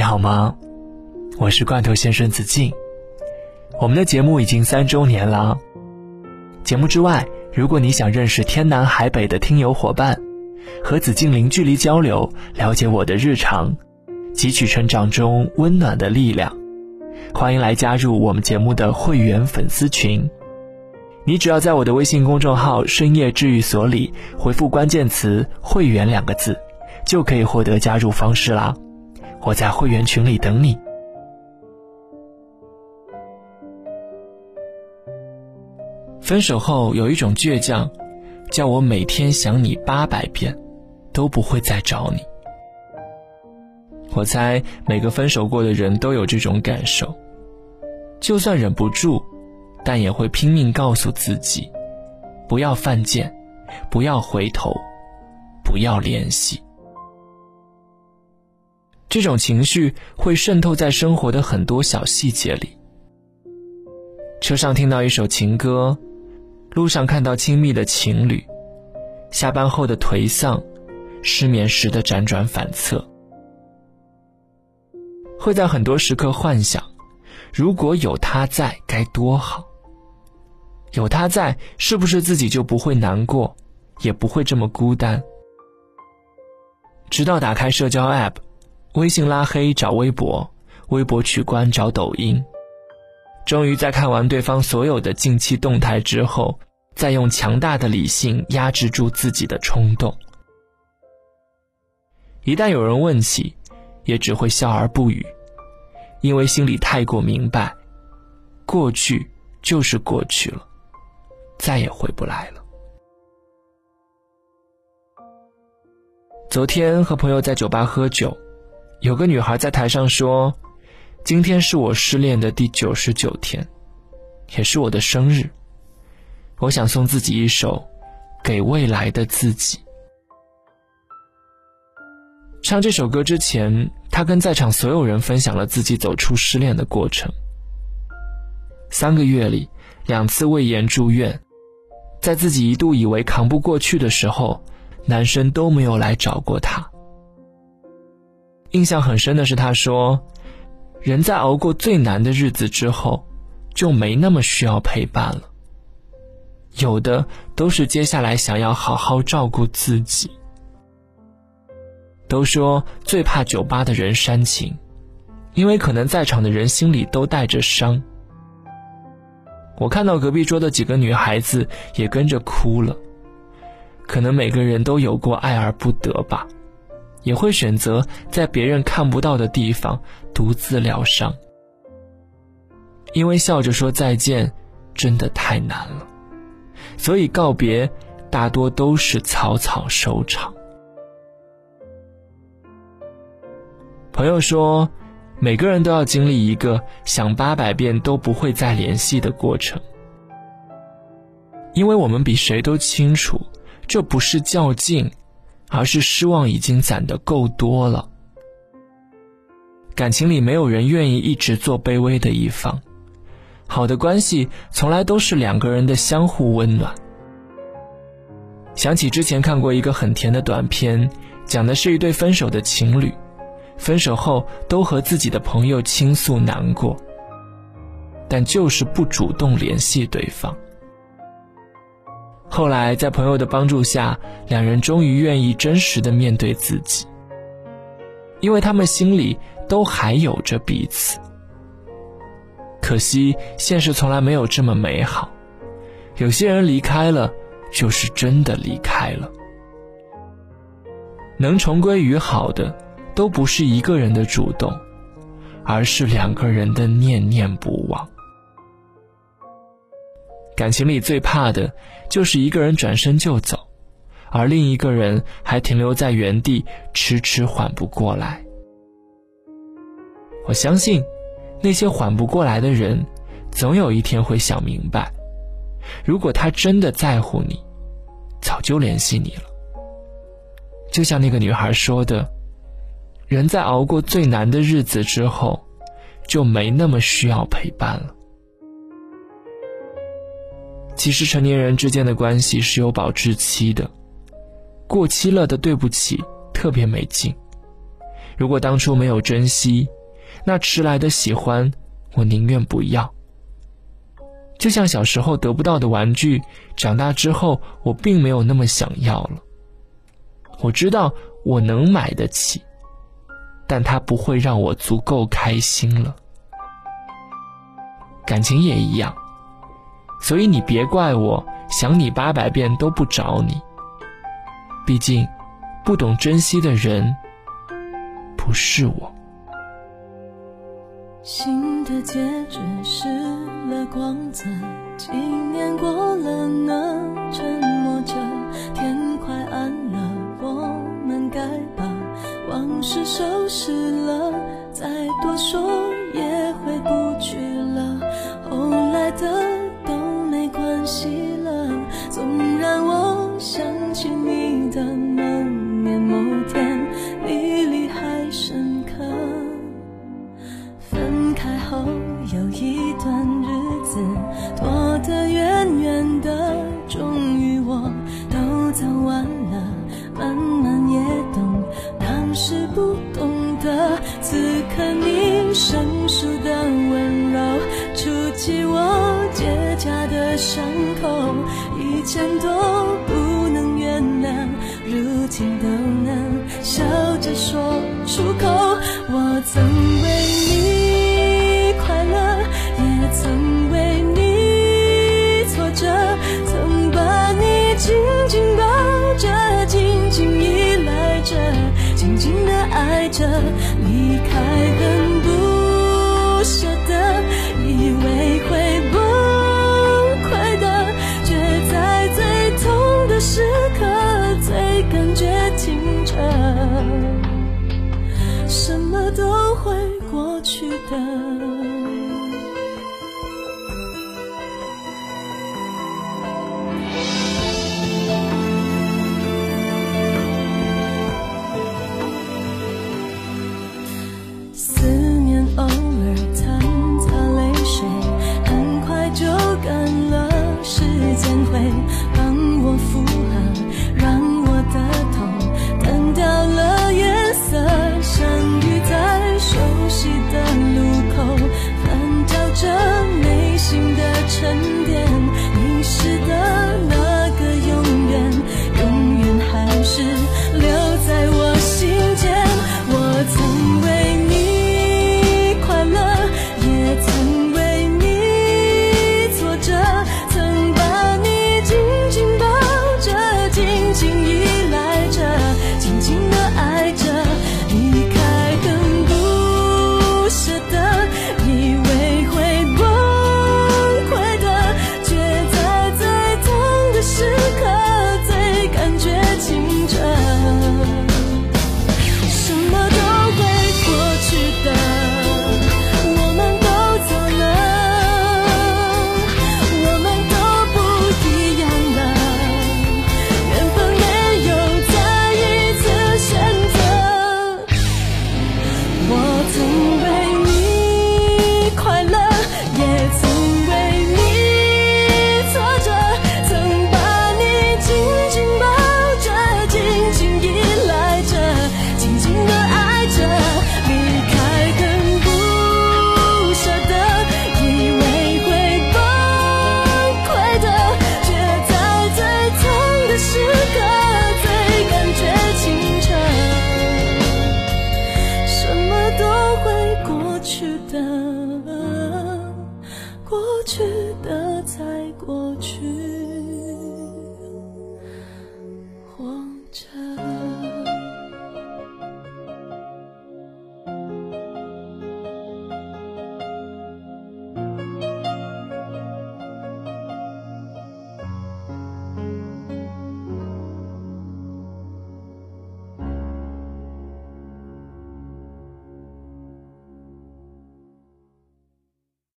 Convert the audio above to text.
你好吗？我是罐头先生子敬。我们的节目已经三周年了。节目之外，如果你想认识天南海北的听友伙伴，和子敬零距离交流，了解我的日常，汲取成长中温暖的力量，欢迎来加入我们节目的会员粉丝群。你只要在我的微信公众号“深夜治愈所”里回复关键词“会员”两个字，就可以获得加入方式啦。我在会员群里等你。分手后有一种倔强，叫我每天想你八百遍，都不会再找你。我猜每个分手过的人都有这种感受，就算忍不住。但也会拼命告诉自己，不要犯贱，不要回头，不要联系。这种情绪会渗透在生活的很多小细节里。车上听到一首情歌，路上看到亲密的情侣，下班后的颓丧，失眠时的辗转反侧，会在很多时刻幻想，如果有他在，该多好。有他在，是不是自己就不会难过，也不会这么孤单？直到打开社交 App，微信拉黑找微博，微博取关找抖音，终于在看完对方所有的近期动态之后，再用强大的理性压制住自己的冲动。一旦有人问起，也只会笑而不语，因为心里太过明白，过去就是过去了。再也回不来了。昨天和朋友在酒吧喝酒，有个女孩在台上说：“今天是我失恋的第九十九天，也是我的生日。我想送自己一首《给未来的自己》。”唱这首歌之前，她跟在场所有人分享了自己走出失恋的过程。三个月里，两次胃炎住院。在自己一度以为扛不过去的时候，男生都没有来找过她。印象很深的是，他说：“人在熬过最难的日子之后，就没那么需要陪伴了。有的都是接下来想要好好照顾自己。”都说最怕酒吧的人煽情，因为可能在场的人心里都带着伤。我看到隔壁桌的几个女孩子也跟着哭了，可能每个人都有过爱而不得吧，也会选择在别人看不到的地方独自疗伤，因为笑着说再见真的太难了，所以告别大多都是草草收场。朋友说。每个人都要经历一个想八百遍都不会再联系的过程，因为我们比谁都清楚，这不是较劲，而是失望已经攒得够多了。感情里没有人愿意一直做卑微的一方，好的关系从来都是两个人的相互温暖。想起之前看过一个很甜的短片，讲的是一对分手的情侣。分手后都和自己的朋友倾诉难过，但就是不主动联系对方。后来在朋友的帮助下，两人终于愿意真实的面对自己，因为他们心里都还有着彼此。可惜现实从来没有这么美好，有些人离开了，就是真的离开了。能重归于好的。都不是一个人的主动，而是两个人的念念不忘。感情里最怕的就是一个人转身就走，而另一个人还停留在原地，迟迟缓不过来。我相信，那些缓不过来的人，总有一天会想明白：如果他真的在乎你，早就联系你了。就像那个女孩说的。人在熬过最难的日子之后，就没那么需要陪伴了。其实成年人之间的关系是有保质期的，过期了的对不起特别没劲。如果当初没有珍惜，那迟来的喜欢，我宁愿不要。就像小时候得不到的玩具，长大之后我并没有那么想要了。我知道我能买得起，但它不会让我足够开心了。感情也一样，所以你别怪我想你八百遍都不找你。毕竟，不懂珍惜的人。不是我。新的戒指失了光泽，几年过了的某年某天你离还深刻。分开后。有一段日子躲得远远的，终于我都走完了，慢慢也懂，当时不懂得，此刻你生疏的温柔，触及我结痂的伤口，一千多，情都能笑着说出口。我曾为你快乐，也曾为你挫折，曾把你紧紧抱着，紧紧依赖着，静静的爱着，离开。去的。值得